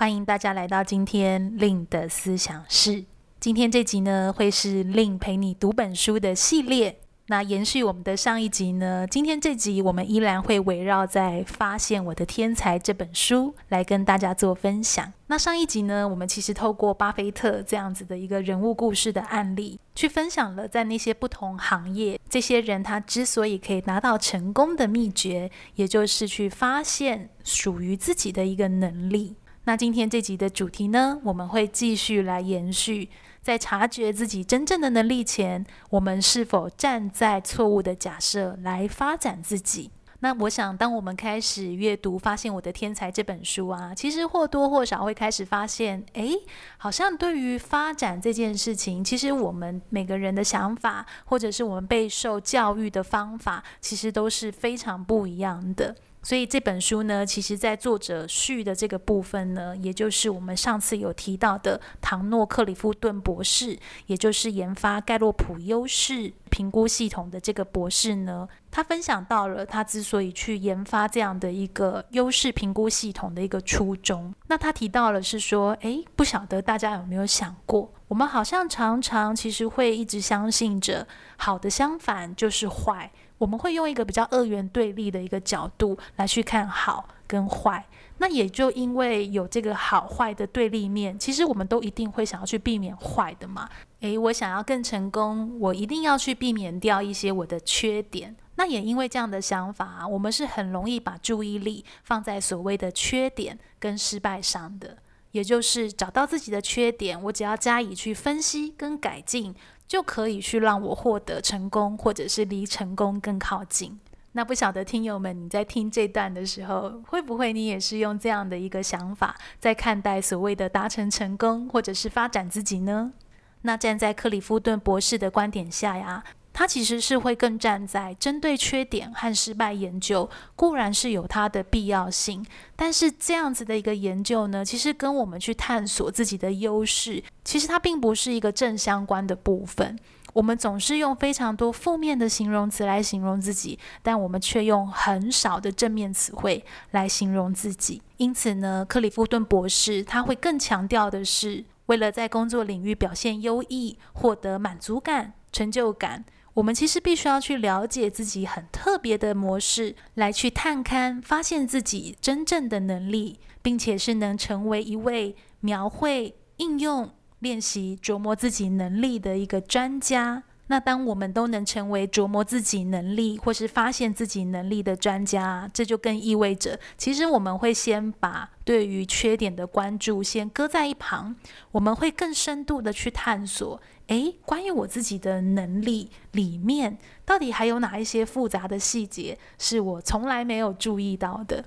欢迎大家来到今天令的思想室。今天这集呢，会是令陪你读本书的系列。那延续我们的上一集呢，今天这集我们依然会围绕在《发现我的天才》这本书来跟大家做分享。那上一集呢，我们其实透过巴菲特这样子的一个人物故事的案例，去分享了在那些不同行业，这些人他之所以可以拿到成功的秘诀，也就是去发现属于自己的一个能力。那今天这集的主题呢，我们会继续来延续。在察觉自己真正的能力前，我们是否站在错误的假设来发展自己？那我想，当我们开始阅读《发现我的天才》这本书啊，其实或多或少会开始发现，诶，好像对于发展这件事情，其实我们每个人的想法，或者是我们备受教育的方法，其实都是非常不一样的。所以这本书呢，其实在作者序的这个部分呢，也就是我们上次有提到的唐诺克里夫顿博士，也就是研发盖洛普优势评估系统的这个博士呢，他分享到了他之所以去研发这样的一个优势评估系统的一个初衷。那他提到了是说，诶，不晓得大家有没有想过，我们好像常常其实会一直相信着好的相反就是坏。我们会用一个比较二元对立的一个角度来去看好跟坏，那也就因为有这个好坏的对立面，其实我们都一定会想要去避免坏的嘛。诶，我想要更成功，我一定要去避免掉一些我的缺点。那也因为这样的想法，我们是很容易把注意力放在所谓的缺点跟失败上的，也就是找到自己的缺点，我只要加以去分析跟改进。就可以去让我获得成功，或者是离成功更靠近。那不晓得听友们，你在听这段的时候，会不会你也是用这样的一个想法在看待所谓的达成成功，或者是发展自己呢？那站在克里夫顿博士的观点下呀。他其实是会更站在针对缺点和失败研究，固然是有它的必要性，但是这样子的一个研究呢，其实跟我们去探索自己的优势，其实它并不是一个正相关的部分。我们总是用非常多负面的形容词来形容自己，但我们却用很少的正面词汇来形容自己。因此呢，克里夫顿博士他会更强调的是，为了在工作领域表现优异，获得满足感、成就感。我们其实必须要去了解自己很特别的模式，来去探勘、发现自己真正的能力，并且是能成为一位描绘、应用、练习、琢磨自己能力的一个专家。那当我们都能成为琢磨自己能力或是发现自己能力的专家，这就更意味着，其实我们会先把对于缺点的关注先搁在一旁，我们会更深度的去探索。诶，关于我自己的能力里面，到底还有哪一些复杂的细节是我从来没有注意到的？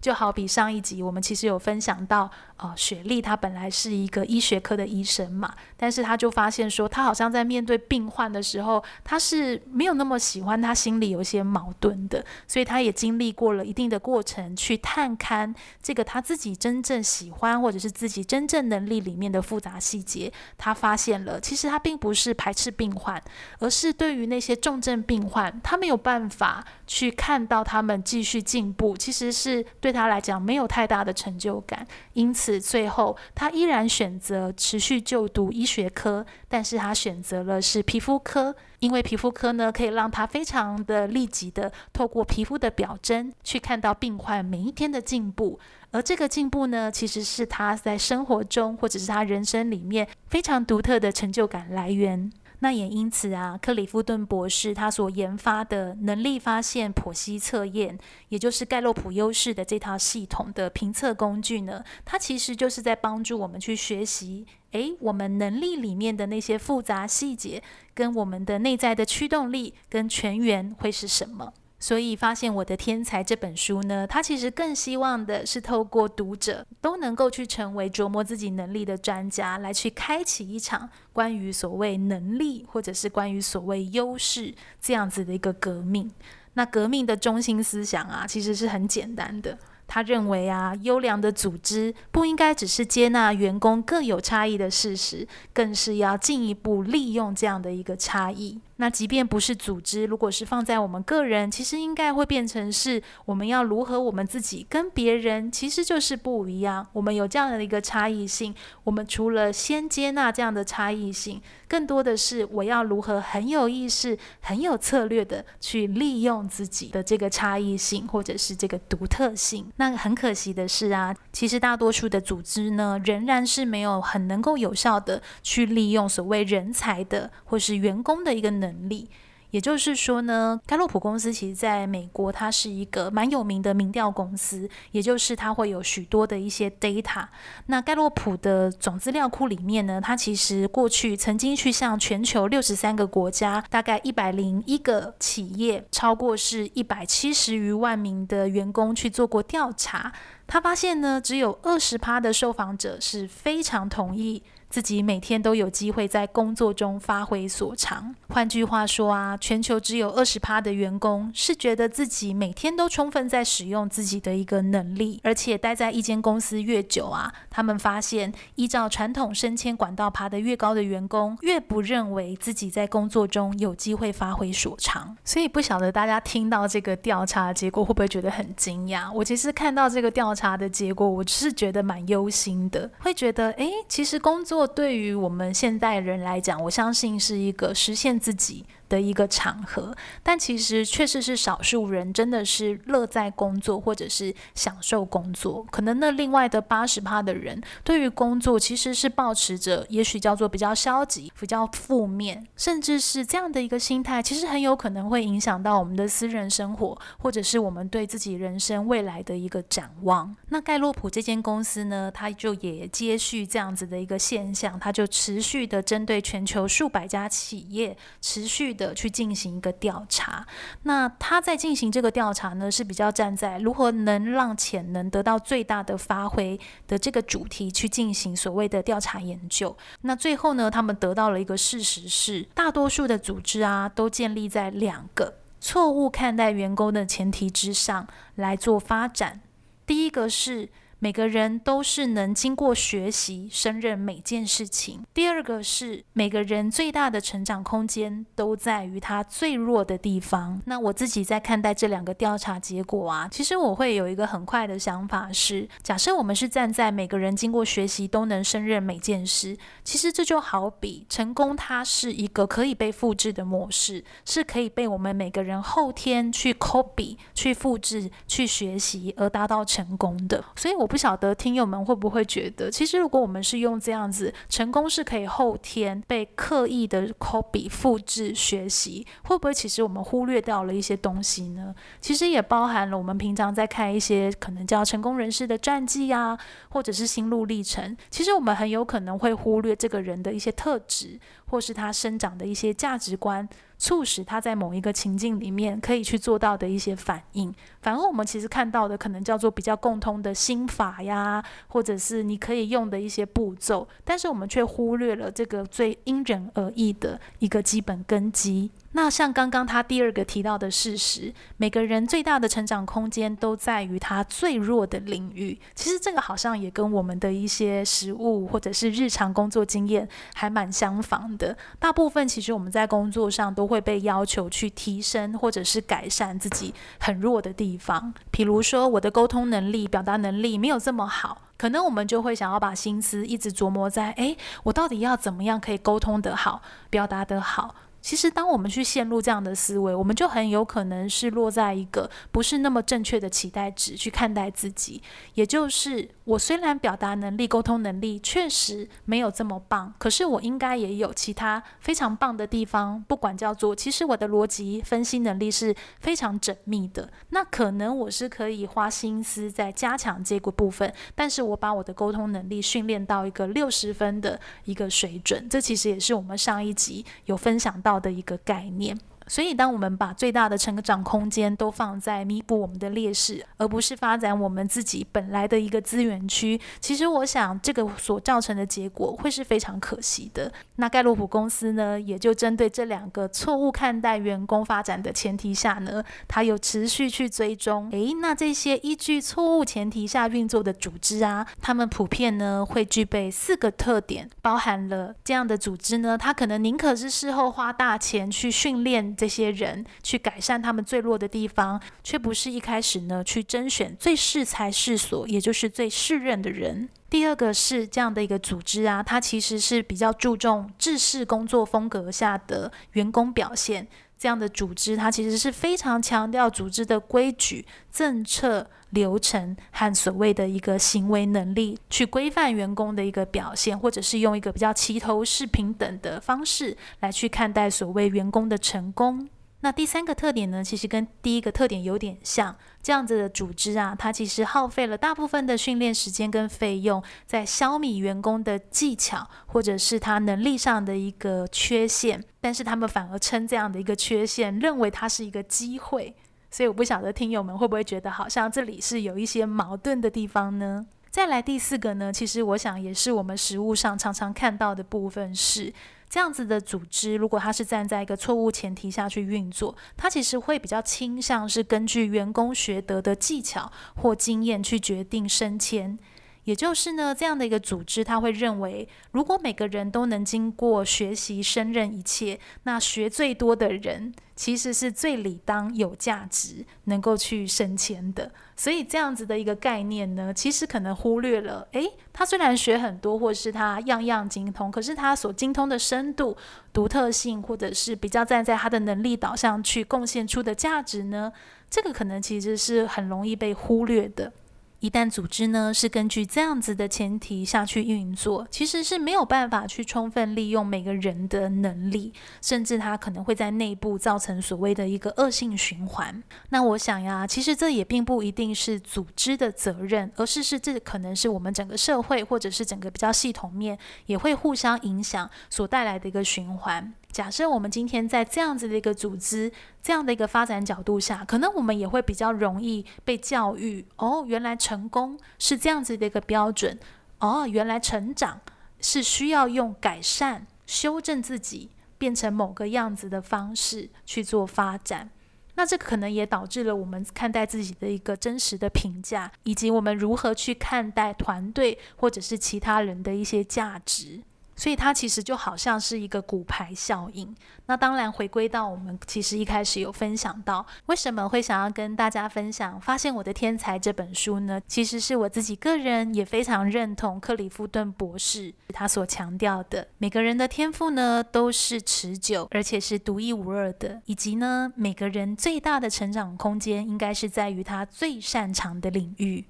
就好比上一集我们其实有分享到，呃，雪莉她本来是一个医学科的医生嘛，但是她就发现说，她好像在面对病患的时候，她是没有那么喜欢，她心里有一些矛盾的，所以她也经历过了一定的过程去探勘这个她自己真正喜欢或者是自己真正能力里面的复杂细节，她发现了，其实她并不是排斥病患，而是对于那些重症病患，她没有办法去看到他们继续进步，其实是对。对他来讲没有太大的成就感，因此最后他依然选择持续就读医学科，但是他选择了是皮肤科，因为皮肤科呢可以让他非常的立即的透过皮肤的表征去看到病患每一天的进步，而这个进步呢其实是他在生活中或者是他人生里面非常独特的成就感来源。那也因此啊，克里夫顿博士他所研发的能力发现剖析测验，也就是盖洛普优势的这套系统的评测工具呢，它其实就是在帮助我们去学习，诶，我们能力里面的那些复杂细节，跟我们的内在的驱动力跟全员会是什么？所以，发现我的天才这本书呢，它其实更希望的是透过读者都能够去成为琢磨自己能力的专家，来去开启一场关于所谓能力，或者是关于所谓优势这样子的一个革命。那革命的中心思想啊，其实是很简单的。他认为啊，优良的组织不应该只是接纳员工各有差异的事实，更是要进一步利用这样的一个差异。那即便不是组织，如果是放在我们个人，其实应该会变成是我们要如何我们自己跟别人其实就是不一样。我们有这样的一个差异性，我们除了先接纳这样的差异性，更多的是我要如何很有意识、很有策略的去利用自己的这个差异性或者是这个独特性。那很可惜的是啊，其实大多数的组织呢，仍然是没有很能够有效的去利用所谓人才的或是员工的一个能。能力，也就是说呢，盖洛普公司其实在美国，它是一个蛮有名的民调公司，也就是它会有许多的一些 data。那盖洛普的总资料库里面呢，它其实过去曾经去向全球六十三个国家，大概一百零一个企业，超过是一百七十余万名的员工去做过调查。他发现呢，只有二十趴的受访者是非常同意。自己每天都有机会在工作中发挥所长。换句话说啊，全球只有二十趴的员工是觉得自己每天都充分在使用自己的一个能力，而且待在一间公司越久啊，他们发现依照传统升迁管道爬得越高的员工，越不认为自己在工作中有机会发挥所长。所以不晓得大家听到这个调查结果会不会觉得很惊讶？我其实看到这个调查的结果，我是觉得蛮忧心的，会觉得诶，其实工作。对于我们现代人来讲，我相信是一个实现自己的一个场合，但其实确实是少数人真的是乐在工作，或者是享受工作。可能那另外的八十趴的人，对于工作其实是抱持着，也许叫做比较消极、比较负面，甚至是这样的一个心态，其实很有可能会影响到我们的私人生活，或者是我们对自己人生未来的一个展望。那盖洛普这间公司呢，它就也接续这样子的一个现象，它就持续的针对全球数百家企业，持续的去进行一个调查，那他在进行这个调查呢，是比较站在如何能让潜能得到最大的发挥的这个主题去进行所谓的调查研究。那最后呢，他们得到了一个事实是，大多数的组织啊，都建立在两个错误看待员工的前提之上来做发展。第一个是。每个人都是能经过学习胜任每件事情。第二个是每个人最大的成长空间都在于他最弱的地方。那我自己在看待这两个调查结果啊，其实我会有一个很快的想法是：假设我们是站在每个人经过学习都能胜任每件事，其实这就好比成功，它是一个可以被复制的模式，是可以被我们每个人后天去 copy、去复制、去学习而达到成功的。所以我。不晓得听友们会不会觉得，其实如果我们是用这样子，成功是可以后天被刻意的 copy 复制学习，会不会其实我们忽略掉了一些东西呢？其实也包含了我们平常在看一些可能叫成功人士的传记啊，或者是心路历程，其实我们很有可能会忽略这个人的一些特质，或是他生长的一些价值观。促使他在某一个情境里面可以去做到的一些反应，反而我们其实看到的可能叫做比较共通的心法呀，或者是你可以用的一些步骤，但是我们却忽略了这个最因人而异的一个基本根基。那像刚刚他第二个提到的事实，每个人最大的成长空间都在于他最弱的领域。其实这个好像也跟我们的一些实务或者是日常工作经验还蛮相仿的。大部分其实我们在工作上都会被要求去提升或者是改善自己很弱的地方。比如说我的沟通能力、表达能力没有这么好，可能我们就会想要把心思一直琢磨在：诶，我到底要怎么样可以沟通得好、表达得好？其实，当我们去陷入这样的思维，我们就很有可能是落在一个不是那么正确的期待值去看待自己。也就是，我虽然表达能力、沟通能力确实没有这么棒，可是我应该也有其他非常棒的地方。不管叫做，其实我的逻辑分析能力是非常缜密的。那可能我是可以花心思在加强这个部分，但是我把我的沟通能力训练到一个六十分的一个水准。这其实也是我们上一集有分享到到的一个概念，所以，当我们把最大的成长空间都放在弥补我们的劣势，而不是发展我们自己本来的一个资源区，其实我想这个所造成的结果会是非常可惜的。那盖洛普公司呢，也就针对这两个错误看待员工发展的前提下呢，它有持续去追踪。诶，那这些依据错误前提下运作的组织啊，他们普遍呢会具备四个特点，包含了这样的组织呢，它可能宁可是事后花大钱去训练。这些人去改善他们最弱的地方，却不是一开始呢去甄选最适才适所，也就是最适任的人。第二个是这样的一个组织啊，它其实是比较注重制式工作风格下的员工表现。这样的组织，它其实是非常强调组织的规矩、政策、流程和所谓的一个行为能力，去规范员工的一个表现，或者是用一个比较齐头式平等的方式来去看待所谓员工的成功。那第三个特点呢，其实跟第一个特点有点像。这样子的组织啊，它其实耗费了大部分的训练时间跟费用，在消弭员工的技巧或者是他能力上的一个缺陷。但是他们反而称这样的一个缺陷，认为它是一个机会。所以我不晓得听友们会不会觉得，好像这里是有一些矛盾的地方呢？再来第四个呢，其实我想也是我们实务上常常看到的部分是。这样子的组织，如果他是站在一个错误前提下去运作，他其实会比较倾向是根据员工学得的技巧或经验去决定升迁。也就是呢，这样的一个组织，他会认为，如果每个人都能经过学习胜任一切，那学最多的人其实是最理当有价值，能够去升迁的。所以这样子的一个概念呢，其实可能忽略了，诶，他虽然学很多，或是他样样精通，可是他所精通的深度、独特性，或者是比较站在他的能力导向去贡献出的价值呢，这个可能其实是很容易被忽略的。一旦组织呢是根据这样子的前提下去运作，其实是没有办法去充分利用每个人的能力，甚至它可能会在内部造成所谓的一个恶性循环。那我想呀，其实这也并不一定是组织的责任，而是是这可能是我们整个社会或者是整个比较系统面也会互相影响所带来的一个循环。假设我们今天在这样子的一个组织、这样的一个发展角度下，可能我们也会比较容易被教育：哦，原来成功是这样子的一个标准；哦，原来成长是需要用改善、修正自己，变成某个样子的方式去做发展。那这可能也导致了我们看待自己的一个真实的评价，以及我们如何去看待团队或者是其他人的一些价值。所以它其实就好像是一个骨牌效应。那当然，回归到我们其实一开始有分享到，为什么会想要跟大家分享《发现我的天才》这本书呢？其实是我自己个人也非常认同克里夫顿博士他所强调的，每个人的天赋呢都是持久而且是独一无二的，以及呢每个人最大的成长空间应该是在于他最擅长的领域。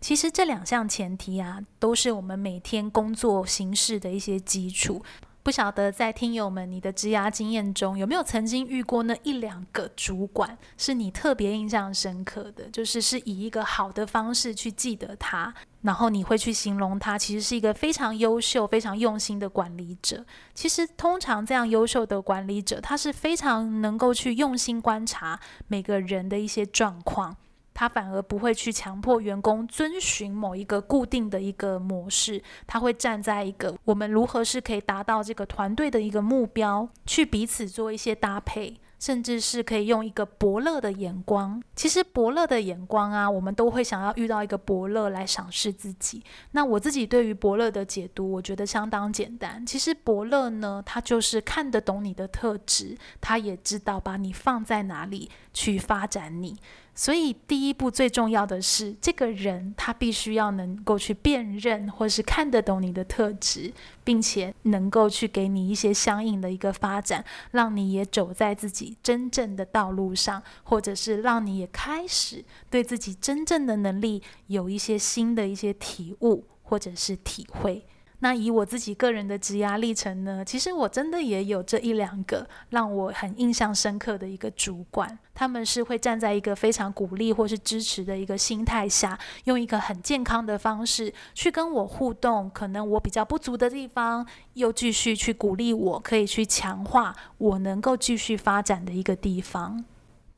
其实这两项前提啊，都是我们每天工作行事的一些基础。不晓得在听友们你的职涯经验中，有没有曾经遇过那一两个主管，是你特别印象深刻的？就是是以一个好的方式去记得他，然后你会去形容他，其实是一个非常优秀、非常用心的管理者。其实通常这样优秀的管理者，他是非常能够去用心观察每个人的一些状况。他反而不会去强迫员工遵循某一个固定的一个模式，他会站在一个我们如何是可以达到这个团队的一个目标，去彼此做一些搭配。甚至是可以用一个伯乐的眼光，其实伯乐的眼光啊，我们都会想要遇到一个伯乐来赏识自己。那我自己对于伯乐的解读，我觉得相当简单。其实伯乐呢，他就是看得懂你的特质，他也知道把你放在哪里去发展你。所以第一步最重要的是，这个人他必须要能够去辨认，或是看得懂你的特质，并且能够去给你一些相应的一个发展，让你也走在自己真正的道路上，或者是让你也开始对自己真正的能力有一些新的一些体悟或者是体会。那以我自己个人的职涯历程呢，其实我真的也有这一两个让我很印象深刻的一个主管，他们是会站在一个非常鼓励或是支持的一个心态下，用一个很健康的方式去跟我互动，可能我比较不足的地方，又继续去鼓励我，可以去强化我能够继续发展的一个地方。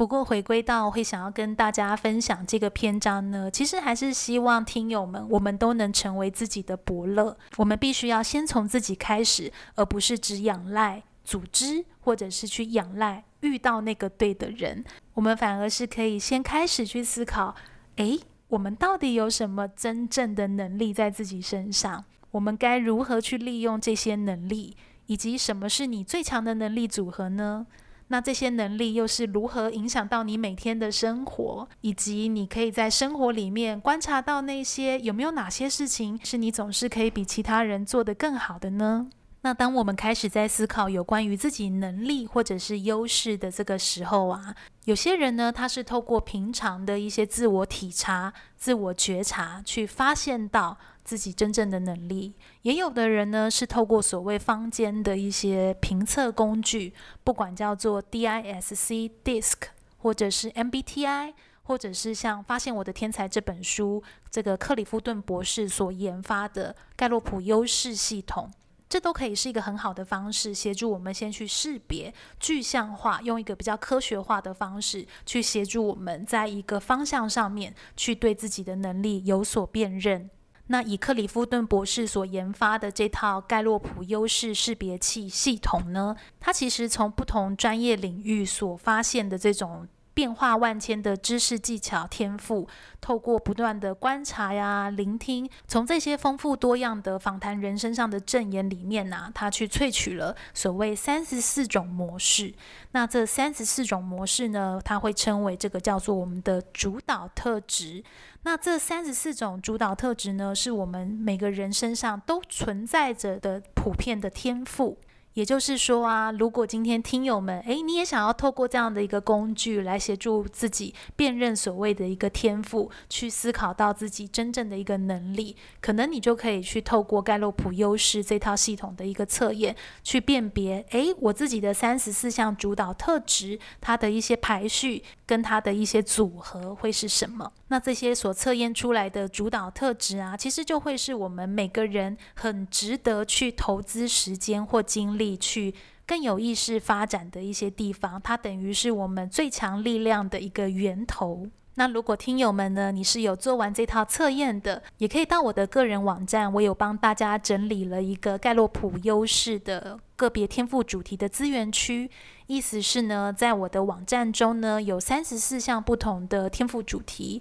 不过，回归到会想要跟大家分享这个篇章呢，其实还是希望听友们，我们都能成为自己的伯乐。我们必须要先从自己开始，而不是只仰赖组织，或者是去仰赖遇到那个对的人。我们反而是可以先开始去思考：诶，我们到底有什么真正的能力在自己身上？我们该如何去利用这些能力？以及什么是你最强的能力组合呢？那这些能力又是如何影响到你每天的生活，以及你可以在生活里面观察到那些有没有哪些事情是你总是可以比其他人做得更好的呢？那当我们开始在思考有关于自己能力或者是优势的这个时候啊，有些人呢，他是透过平常的一些自我体察、自我觉察去发现到。自己真正的能力，也有的人呢是透过所谓坊间的一些评测工具，不管叫做 DISC、DISC，或者是 MBTI，或者是像《发现我的天才》这本书，这个克里夫顿博士所研发的盖洛普优势系统，这都可以是一个很好的方式，协助我们先去识别、具象化，用一个比较科学化的方式去协助我们在一个方向上面去对自己的能力有所辨认。那以克里夫顿博士所研发的这套盖洛普优势识别器系统呢，它其实从不同专业领域所发现的这种变化万千的知识技巧天赋，透过不断的观察呀、聆听，从这些丰富多样的访谈人身上的证言里面呢、啊，它去萃取了所谓三十四种模式。那这三十四种模式呢，它会称为这个叫做我们的主导特质。那这三十四种主导特质呢，是我们每个人身上都存在着的普遍的天赋。也就是说啊，如果今天听友们，诶，你也想要透过这样的一个工具来协助自己辨认所谓的一个天赋，去思考到自己真正的一个能力，可能你就可以去透过盖洛普优势这套系统的一个测验，去辨别，诶，我自己的三十四项主导特质，它的一些排序跟它的一些组合会是什么？那这些所测验出来的主导特质啊，其实就会是我们每个人很值得去投资时间或精力力去更有意识发展的一些地方。它等于是我们最强力量的一个源头。那如果听友们呢，你是有做完这套测验的，也可以到我的个人网站，我有帮大家整理了一个盖洛普优势的个别天赋主题的资源区。意思是呢，在我的网站中呢，有三十四项不同的天赋主题。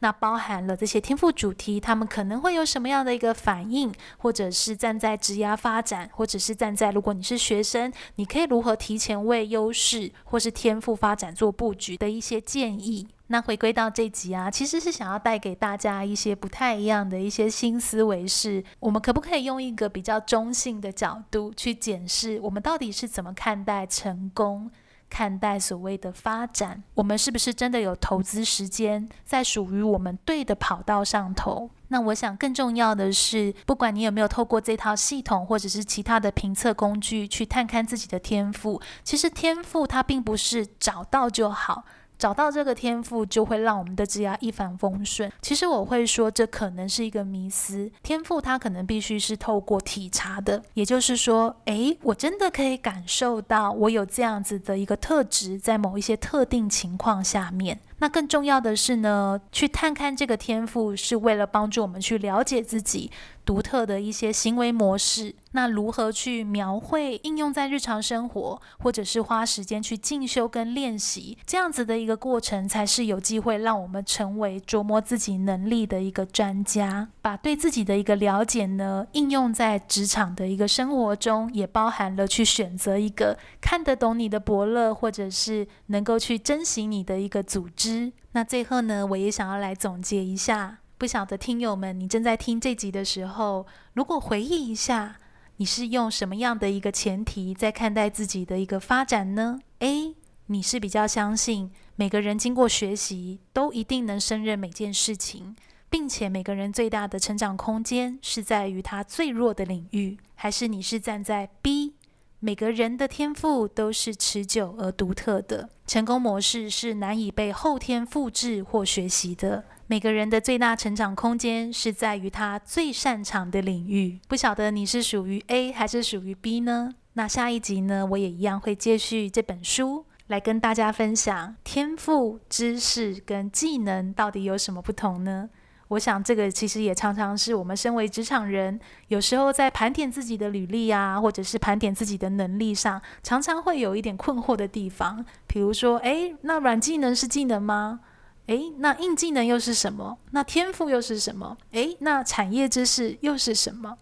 那包含了这些天赋主题，他们可能会有什么样的一个反应，或者是站在职涯发展，或者是站在如果你是学生，你可以如何提前为优势或是天赋发展做布局的一些建议。那回归到这集啊，其实是想要带给大家一些不太一样的一些新思维，是我们可不可以用一个比较中性的角度去检视我们到底是怎么看待成功？看待所谓的发展，我们是不是真的有投资时间在属于我们对的跑道上头？那我想更重要的是，不管你有没有透过这套系统或者是其他的评测工具去探看自己的天赋，其实天赋它并不是找到就好。找到这个天赋，就会让我们的职业一帆风顺。其实我会说，这可能是一个迷思。天赋它可能必须是透过体察的，也就是说，诶，我真的可以感受到我有这样子的一个特质，在某一些特定情况下面。那更重要的是呢，去探看这个天赋，是为了帮助我们去了解自己独特的一些行为模式。那如何去描绘、应用在日常生活，或者是花时间去进修跟练习，这样子的一个过程，才是有机会让我们成为琢磨自己能力的一个专家。把对自己的一个了解呢，应用在职场的一个生活中，也包含了去选择一个看得懂你的伯乐，或者是能够去珍惜你的一个组织。那最后呢，我也想要来总结一下，不晓得听友们，你正在听这集的时候，如果回忆一下，你是用什么样的一个前提在看待自己的一个发展呢？A，你是比较相信每个人经过学习都一定能胜任每件事情，并且每个人最大的成长空间是在于他最弱的领域，还是你是站在 B？每个人的天赋都是持久而独特的，成功模式是难以被后天复制或学习的。每个人的最大成长空间是在于他最擅长的领域。不晓得你是属于 A 还是属于 B 呢？那下一集呢，我也一样会接续这本书来跟大家分享天赋、知识跟技能到底有什么不同呢？我想，这个其实也常常是我们身为职场人，有时候在盘点自己的履历啊，或者是盘点自己的能力上，常常会有一点困惑的地方。比如说，诶，那软技能是技能吗？诶，那硬技能又是什么？那天赋又是什么？诶，那产业知识又是什么？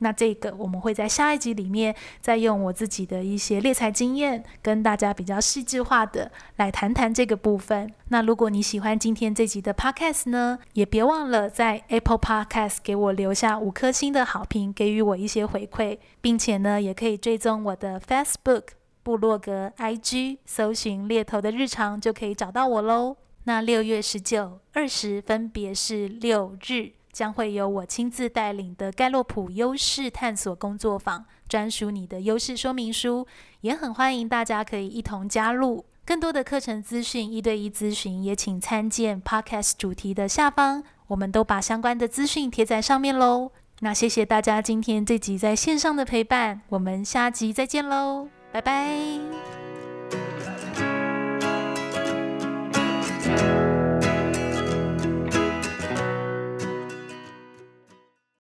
那这个我们会在下一集里面再用我自己的一些猎才经验，跟大家比较细致化的来谈谈这个部分。那如果你喜欢今天这集的 Podcast 呢，也别忘了在 Apple Podcast 给我留下五颗星的好评，给予我一些回馈，并且呢，也可以追踪我的 Facebook、部落格、IG，搜寻猎头的日常就可以找到我喽。那六月十九、二十分别是六日。将会由我亲自带领的盖洛普优势探索工作坊，专属你的优势说明书，也很欢迎大家可以一同加入。更多的课程资讯、一对一咨询，也请参见 Podcast 主题的下方，我们都把相关的资讯贴在上面喽。那谢谢大家今天这集在线上的陪伴，我们下集再见喽，拜拜。